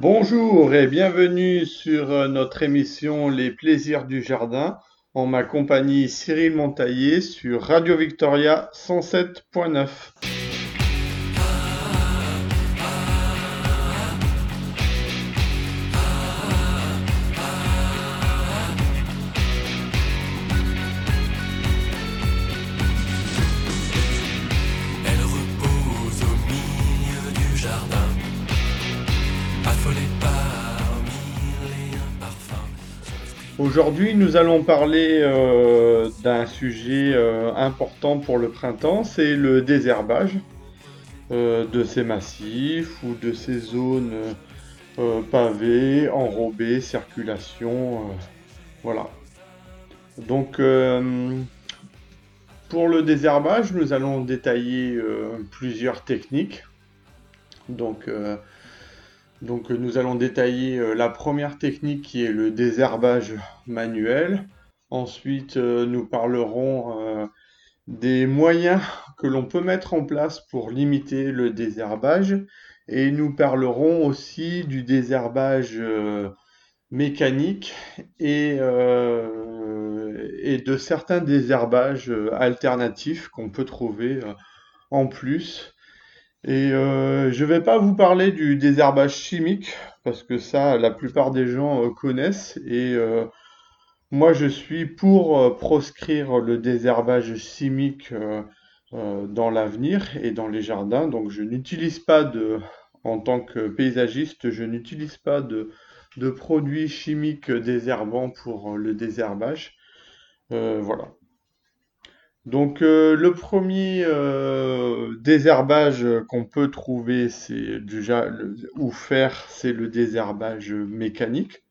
Bonjour et bienvenue sur euh, notre émission Les plaisirs du jardin en ma compagnie Cyril Montaillé sur Radio Victoria 107.9. Aujourd'hui, nous allons parler euh, d'un sujet euh, important pour le printemps, c'est le désherbage euh, de ces massifs ou de ces zones pavées, enrobées, circulation, voilà. Donc, pour le désherbage, nous allons détailler plusieurs techniques. Donc, donc, euh, nous allons détailler euh, la première technique qui est le désherbage manuel. Ensuite, euh, nous parlerons des moyens que l'on peut mettre en place pour limiter le désherbage. Et nous parlerons aussi du désherbage mécanique et, et de certains désherbages alternatifs qu'on peut trouver en plus. Et euh, je vais pas vous parler du désherbage chimique parce que ça, la plupart des gens euh, connaissent. Et euh, moi, je suis pour euh, proscrire le désherbage chimique euh, dans l'avenir et dans les jardins. Donc, je n'utilise pas de, en tant que paysagiste, je n'utilise pas de, de produits chimiques désherbants pour le désherbage. Voilà. Donc euh, le premier euh, désherbage qu'on peut trouver, c'est déjà le- ou faire, c'est le désherbage mécanique.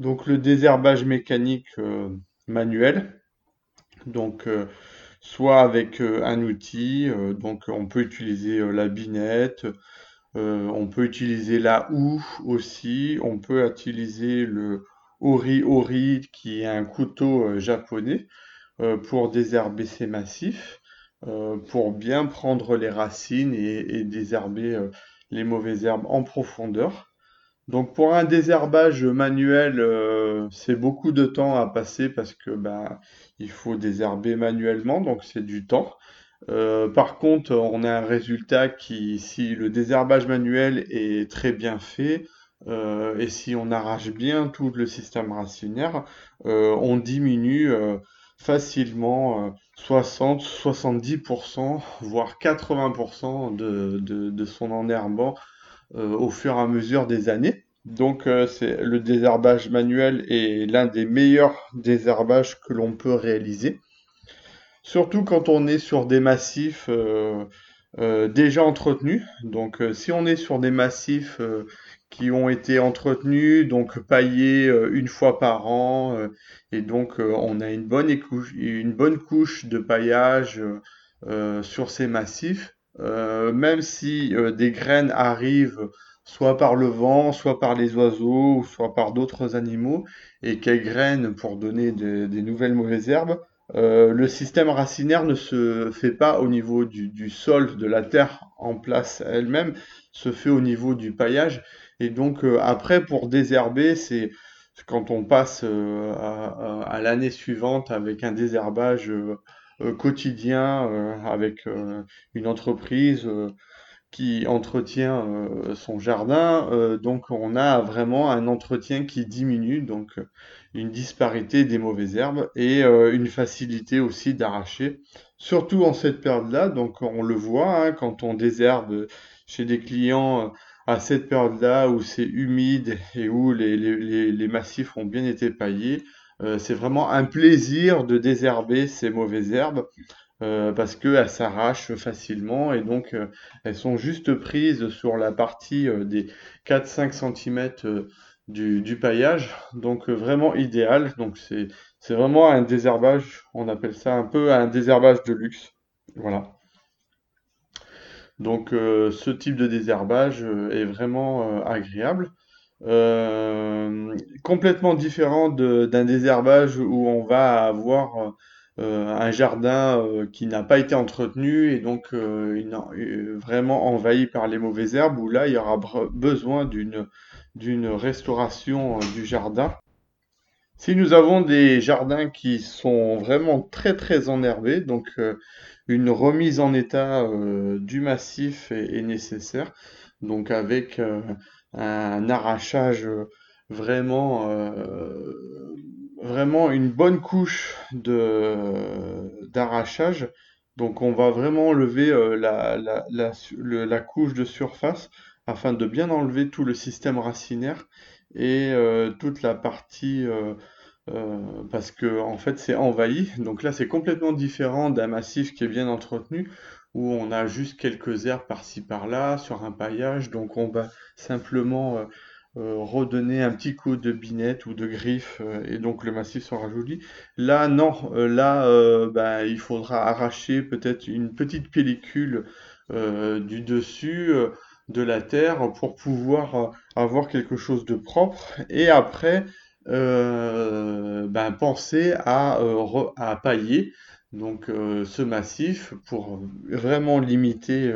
Donc le désherbage mécanique euh, manuel, donc soit avec un outil, donc on peut utiliser la binette, on peut utiliser la houe aussi, on peut utiliser le ori-ori qui est un couteau japonais pour désherber ces massifs, euh, pour bien prendre les racines et, désherber euh, les mauvaises herbes en profondeur. Donc pour un désherbage manuel, euh, c'est beaucoup de temps à passer parce que bah, il faut désherber manuellement, donc c'est du temps. Euh, par contre, on a un résultat qui, si le désherbage manuel est très bien fait, euh, et si on arrache bien tout le système racinaire, euh, on diminue euh, facilement euh, 60, 70%, voire 80% de, son enherbant euh, au fur et à mesure des années. Donc, euh, c'est le désherbage manuel est l'un des meilleurs désherbages que l'on peut réaliser. Surtout quand on est sur des massifs euh, euh, déjà entretenus. Donc, euh, si on est sur des massifs euh, qui ont été entretenus, donc paillés euh, une fois par an, euh, et donc euh, on a une bonne, une bonne couche de paillage sur ces massifs, même si des graines arrivent soit par le vent, soit par les oiseaux, soit par d'autres animaux, et qu'elles grainent pour donner des nouvelles mauvaises herbes. Le système racinaire ne se fait pas au niveau du sol, de la terre en place elle-même, se fait au niveau du paillage. Et donc euh, après, pour désherber, c'est quand on passe euh, à, l'année suivante avec un désherbage euh, quotidien, avec une entreprise qui entretient son jardin. donc on a vraiment un entretien qui diminue, donc une disparité des mauvaises herbes et une facilité aussi d'arracher, surtout en cette période-là. Donc on le voit hein, quand on désherbe chez des clients à cette période-là où c'est humide et où les, les- les- massifs ont bien été paillés. euh, c'est vraiment un plaisir de désherber ces mauvaises herbes euh, parce qu'elles s'arrachent facilement et donc euh, elles sont juste prises sur la partie euh, des 4-5 cm du, du paillage, donc euh, vraiment idéal. Donc c'est vraiment un désherbage, on appelle ça un peu un désherbage de luxe. Voilà. Donc euh, ce type de désherbage euh, est vraiment euh, agréable. Complètement différent d'un désherbage où on va avoir un jardin qui n'a pas été entretenu et donc vraiment envahi par les mauvaises herbes, où là il y aura besoin d'une d'une restauration du jardin. Si nous avons des jardins qui sont vraiment très très enherbés, donc une remise en état du massif est, nécessaire, donc avec un arrachage vraiment vraiment une bonne couche d'arrachage. Donc on va vraiment enlever euh, la, couche de surface afin de bien enlever tout le système racinaire et euh, toute la partie euh, parce que en fait c'est envahi. Donc là c'est complètement différent d'un massif qui est bien entretenu où on a juste quelques herbes par-ci par-là sur un paillage. Donc on va simplement redonner un petit coup de binette ou de griffe euh, et donc le massif sera joli. Là, non, euh, là, ben, il faudra arracher peut-être une petite pellicule du dessus de la terre pour pouvoir avoir quelque chose de propre et après ben, penser à pailler donc ce massif pour vraiment limiter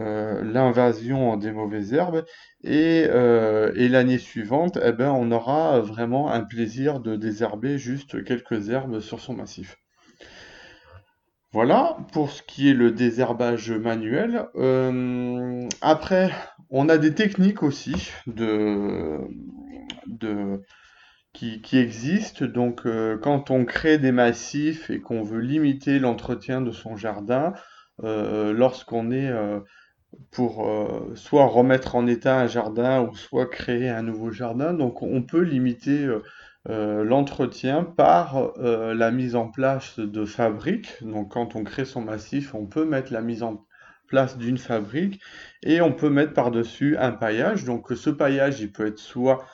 l'invasion des mauvaises herbes euh, et, l'année suivante, eh ben, on aura vraiment un plaisir de désherber juste quelques herbes sur son massif. Voilà pour ce qui est le désherbage manuel. Euh, après, on a des techniques aussi de, qui, existent. Donc, euh, quand on crée des massifs et qu'on veut limiter l'entretien de son jardin, lorsqu'on est pour euh, soit remettre en état un jardin ou soit créer un nouveau jardin. Donc on peut limiter euh, euh, l'entretien par la mise en place de fabriques. Donc quand on crée son massif, on peut mettre la mise en place d'une fabrique et on peut mettre par-dessus un paillage. Donc ce paillage, il peut être soit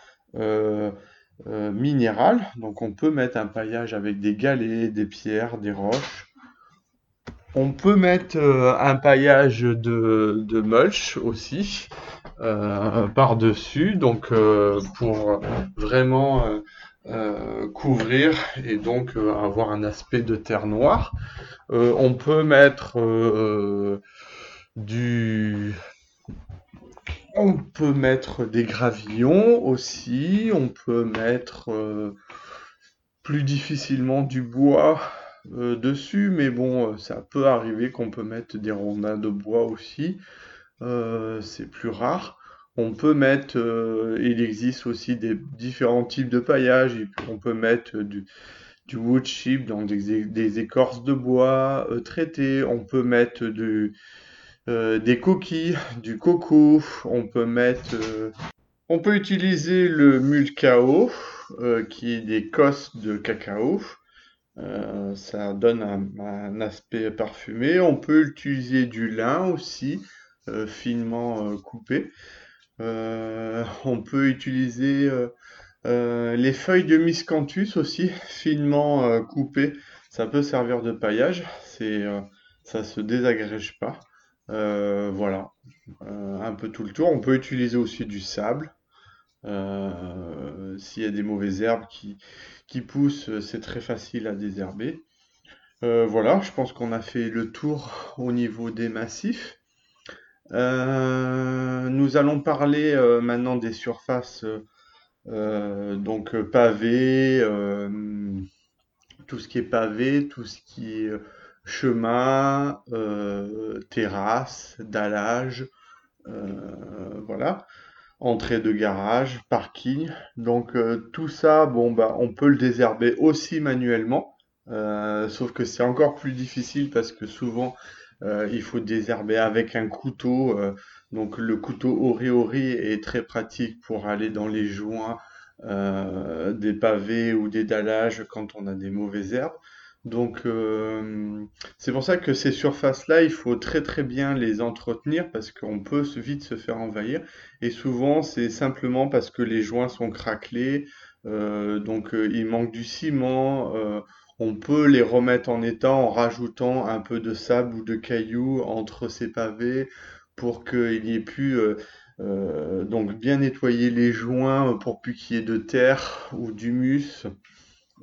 minéral, donc on peut mettre un paillage avec des galets, des pierres, des roches, on peut mettre euh, un paillage de, de mulch aussi euh, par-dessus, donc euh, pour vraiment couvrir et donc avoir un aspect de terre noire. on peut mettre du on peut mettre des gravillons aussi, on peut mettre plus difficilement du bois euh, dessus, mais bon, euh, ça peut arriver qu'on peut mettre des rondins de bois aussi. Euh, c'est plus rare. On peut mettre, il existe aussi des différents types de paillage. On peut mettre du, wood chip, donc des, écorces de bois traitées. On peut mettre des coquilles, du coco. On peut mettre, on peut utiliser le mulcao, qui est des cosses de cacao. Euh, ça donne un, aspect parfumé. On peut utiliser du lin aussi, euh, finement euh, coupé. on peut utiliser les feuilles de miscanthus aussi, finement coupées. Ça peut servir de paillage. C'est, ça se désagrège pas. Voilà, un peu tout le tour. On peut utiliser aussi du sable. S'il y a des mauvaises herbes qui, poussent, c'est très facile à désherber. Euh, voilà, je pense qu'on a fait le tour au niveau des massifs. Euh, nous allons parler euh, maintenant des surfaces donc pavées, tout ce qui est pavé, tout ce qui est chemin, terrasse, dallage, voilà entrée de garage, parking. Donc euh, tout ça, bon bah on peut le désherber aussi manuellement, euh, sauf que c'est encore plus difficile parce que souvent euh, il faut désherber avec un couteau. donc le couteau ori-ori est très pratique pour aller dans les joints des pavés ou des dallages quand on a des mauvaises herbes. Donc euh, c'est pour ça que ces surfaces-là, il faut très très bien les entretenir parce qu'on peut vite se faire envahir. Et souvent, c'est simplement parce que les joints sont craquelés, euh, donc euh, il manque du ciment. on peut les remettre en état en rajoutant un peu de sable ou de cailloux entre ces pavés pour qu'il n'y ait plus donc bien nettoyer les joints pour plus qu'il y ait de terre ou d'humus.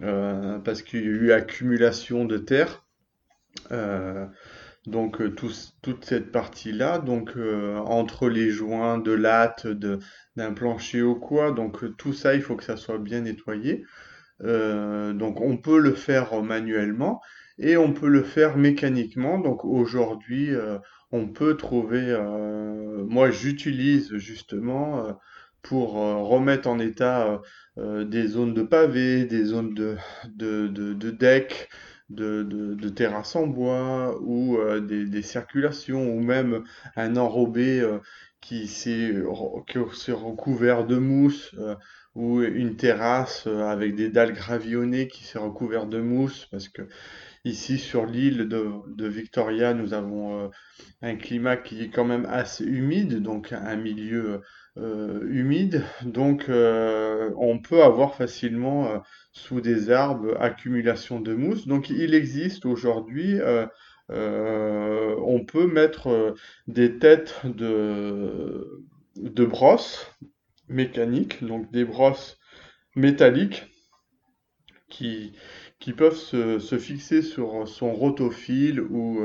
Euh, parce qu'il y a eu accumulation de terre. Euh, Donc euh, toute cette partie-là, donc entre les joints de latte, de, d'un plancher ou quoi, donc tout ça, il faut que ça soit bien nettoyé. Donc on peut le faire manuellement et on peut le faire mécaniquement. Donc aujourd'hui, on peut trouver, moi j'utilise justement pour euh, remettre en état euh, euh, des zones de pavés, des zones de, de, de, de deck, de, de, terrasses en bois ou des, des circulations ou même un enrobé qui s'est recouvert de mousse. ou une terrasse avec des dalles gravillonnées qui s'est recouverte de mousse, parce que ici sur l'île de, de Victoria, nous avons un climat qui est quand même assez humide, donc un milieu euh, humide, donc euh, on peut avoir facilement euh, sous des arbres accumulation de mousse. Donc il existe aujourd'hui, on peut mettre des têtes de, de brosse mécaniques, donc des brosses métalliques qui, qui peuvent se, se fixer sur son rotofil ou,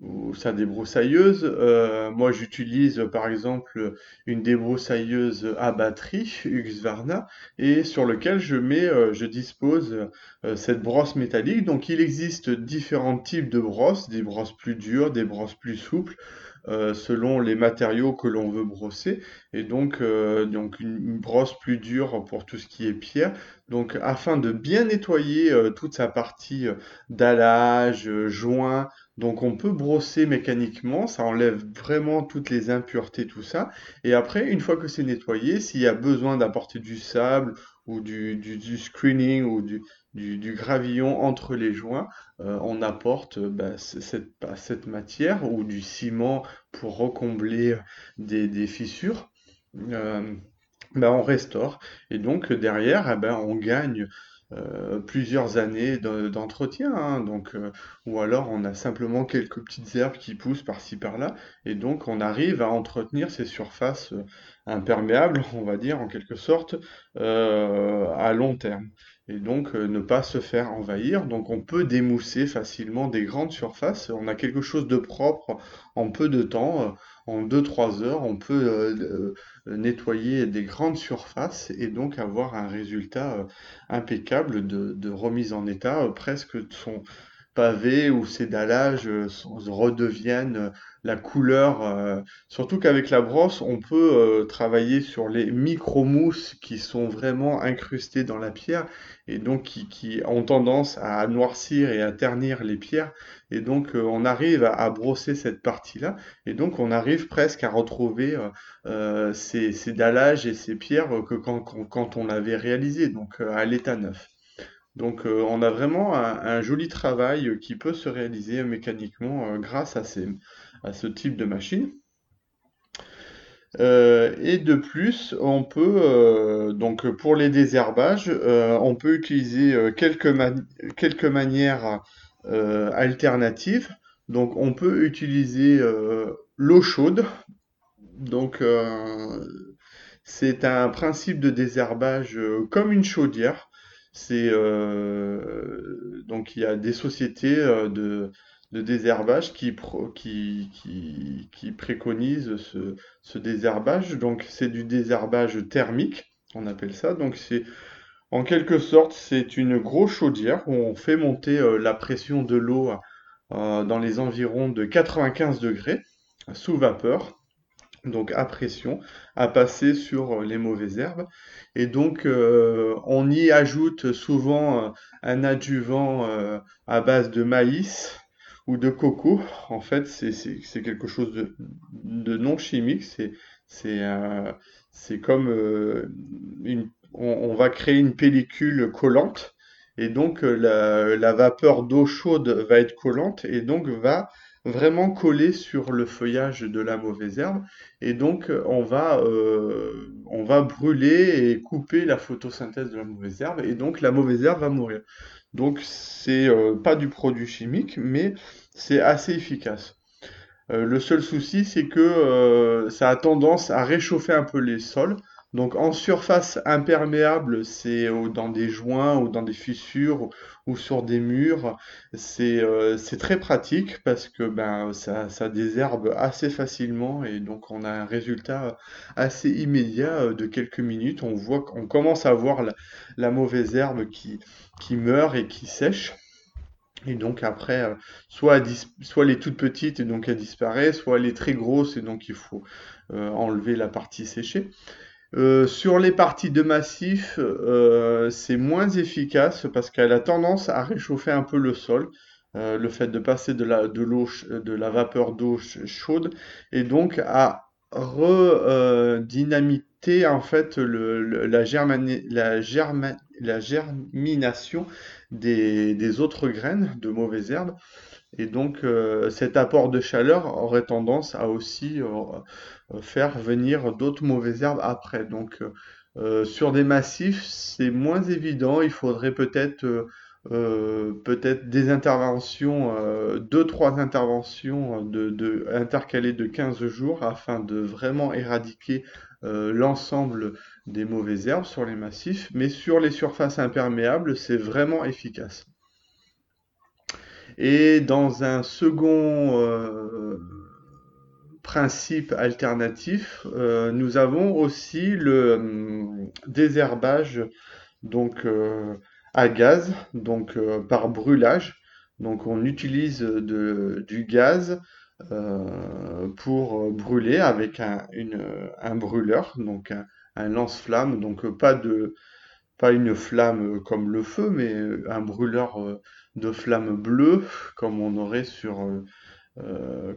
ou sa débroussailleuse. Euh, moi, j'utilise par exemple une débroussailleuse à batterie Husqvarna et sur lequel je mets, euh, je dispose euh, cette brosse métallique. Donc, il existe différents types de brosses, des brosses plus dures, des brosses plus souples euh, selon les matériaux que l'on veut brosser. Et donc, euh, donc une, brosse plus dure pour tout ce qui est pierre. Donc, afin de bien nettoyer euh, toute sa partie dallage, joint, donc on peut brosser mécaniquement, ça enlève vraiment toutes les impuretés, tout ça. Et après, une fois que c'est nettoyé, s'il y a besoin d'apporter du sable ou du, du, du screening ou du, du, gravillon entre les joints, euh, on apporte euh, bah, cette, matière ou du ciment pour recombler des, fissures. Euh, bah, on restaure et donc derrière eh ben, on gagne euh, plusieurs années de- d'entretien hein. donc euh, ou alors on a simplement quelques petites herbes qui poussent par-ci par-là et donc on arrive à entretenir ces surfaces euh, imperméables on va dire en quelque sorte à long terme et donc ne pas se faire envahir donc on peut démousser facilement des grandes surfaces on a quelque chose de propre en peu de temps en deux trois heures on peut euh, euh, nettoyer des grandes surfaces et donc avoir un résultat euh, impeccable de, remise en état, presque de son pavé ou ses dallages euh, redeviennent euh, la couleur. euh, surtout qu'avec la brosse, on peut travailler sur les micro-mousses qui sont vraiment incrustées dans la pierre et donc qui, ont tendance à noircir et à ternir les pierres. Et donc on arrive à, brosser cette partie-là et donc on arrive presque à retrouver ces, ces dallages et ces pierres que quand, quand, on avait réalisé, donc à l'état neuf. Donc euh, on a vraiment un, joli travail qui peut se réaliser mécaniquement euh, grâce à ce type de machine. Euh, et de plus, on peut, euh, donc pour les désherbages, euh, on peut utiliser euh, quelques, quelques manières euh, alternatives. Donc on peut utiliser euh, l'eau chaude. Donc euh, c'est un principe de désherbage euh, comme une chaudière. C'est euh, donc il y a des sociétés euh, de, de désherbage qui, pro- qui, qui, ce, ce désherbage. Donc c'est du désherbage thermique, on appelle ça. Donc c'est en quelque sorte c'est une grosse chaudière où on fait monter euh, la pression de l'eau dans les environs de 95 degrés sous vapeur donc à pression, à passer sur les mauvaises herbes. Et donc, euh, on y ajoute souvent euh, un adjuvant euh, à base de maïs ou de coco. En fait, c'est quelque chose de, non chimique. C'est euh, comme euh, on, va créer une pellicule collante. Et donc, euh, la vapeur d'eau chaude va être collante et donc va vraiment coller sur le feuillage de la mauvaise herbe. Et donc, on va, euh, on va brûler et couper la photosynthèse de la mauvaise herbe, et donc la mauvaise herbe va mourir. Donc, c'est euh, pas du produit chimique, mais c'est assez efficace. Euh, le seul souci, c'est que ça a tendance à réchauffer un peu les sols. Donc en surface imperméable, c'est dans des joints ou dans des fissures ou, sur des murs. C'est très pratique parce que ben, ça, désherbe assez facilement et donc on a un résultat assez immédiat de quelques minutes. On voit commence à voir la, mauvaise herbe qui, meurt et qui sèche. Et donc après, euh, soit, elle est toute petite et donc elle disparaît, soit elle est très grosse et donc il faut euh, enlever la partie séchée. Euh, sur les parties de massif, c'est moins efficace parce qu'elle a tendance à réchauffer un peu le sol. le fait de passer de la, vapeur d'eau chaude et donc à redynamiter en fait la germination des, autres graines de mauvaises herbes. Et donc euh, cet apport de chaleur aurait tendance à aussi euh, euh, faire venir d'autres mauvaises herbes après. Donc sur des massifs, c'est moins évident. Il faudrait peut-être peut-être des interventions, deux, trois interventions de, de, intercalées de 15 jours afin de vraiment éradiquer l'ensemble des mauvaises herbes sur les massifs, mais sur les surfaces imperméables, c'est vraiment efficace. Et dans un second euh, principe alternatif, euh, nous avons aussi le hum, désherbage donc euh, à gaz, donc par brûlage. Donc on utilise du gaz pour brûler avec un, brûleur, donc un, un lance-flamme, donc pas de pas une flamme euh, comme le feu, mais euh, un brûleur de flamme bleue comme on aurait sur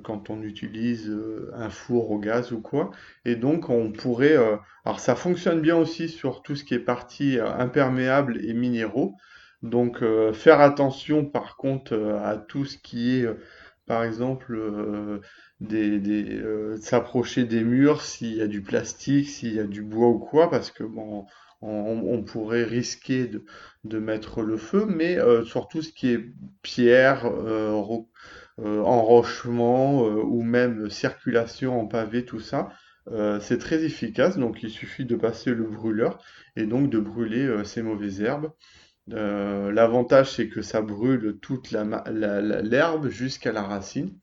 quand on utilise un four au gaz ou quoi. Et donc on pourrait, alors ça fonctionne bien aussi sur tout ce qui est partie imperméable et minéraux. Donc faire attention par contre à tout ce qui est par exemple, euh, des, euh, s'approcher des murs s'il y a du plastique, s'il y a du bois ou quoi, parce que bon, on, pourrait risquer de, mettre le feu, mais euh, surtout ce qui est pierre, enrochement ou même circulation en pavé, tout ça, c'est très efficace. Donc il suffit de passer le brûleur et donc de brûler ces mauvaises herbes. Euh, l'avantage, c'est que ça brûle toute l'herbe jusqu'à la racine.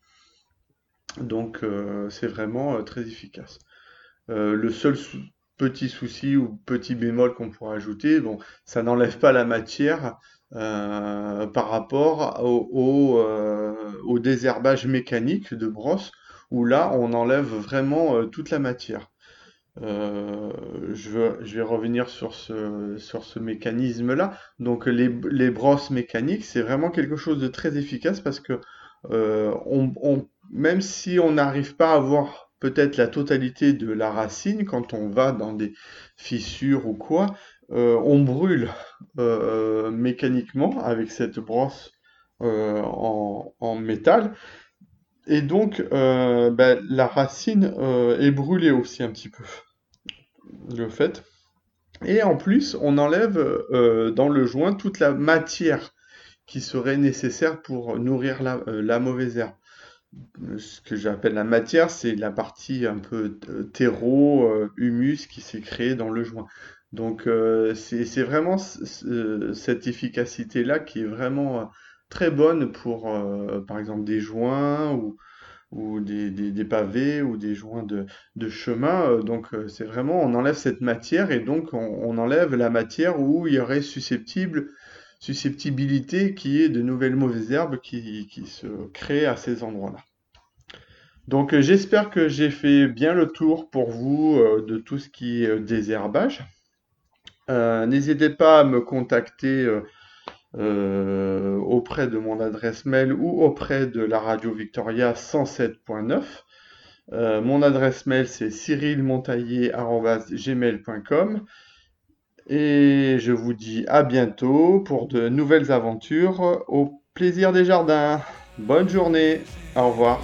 Donc, euh, c'est vraiment euh, très efficace. le seul petit souci ou petit bémol qu'on pourrait ajouter, bon, ça n'enlève pas la matière par rapport au, au, désherbage mécanique de brosse, où là, on enlève vraiment toute la matière. Euh, je, vais revenir sur ce, sur ce mécanisme-là. Donc les, les brosses mécaniques, c'est vraiment quelque chose de très efficace parce que euh, même si on n'arrive pas à voir peut-être la totalité de la racine quand on va dans des fissures ou quoi, euh, on brûle mécaniquement avec cette brosse en, métal. Et donc, ben, la racine est brûlée aussi un petit peu le fait. Et en plus, on enlève euh, dans le joint toute la matière qui serait nécessaire pour nourrir la, euh, mauvaise herbe. Ce que j'appelle la matière, c'est la partie un peu euh, terreau, humus qui s'est créé dans le joint. Donc c'est vraiment cette efficacité-là qui est vraiment très bonne pour, par exemple, des joints ou, ou des, pavés ou des joints de, chemin. Euh, donc euh, c'est vraiment, on enlève cette matière et donc on, enlève la matière où il y aurait susceptible, susceptibilité qui est de nouvelles mauvaises herbes qui, se créent à ces endroits-là. Donc euh, j'espère que j'ai fait bien le tour pour vous de tout ce qui est désherbage. N'hésitez pas à me contacter euh, auprès de mon adresse mail ou auprès de la radio Victoria 107.9. Euh, mon adresse mail c'est cyrilmontaillé.gmail.com et je vous dis à bientôt pour de nouvelles aventures au plaisir des jardins. Bonne journée, au revoir.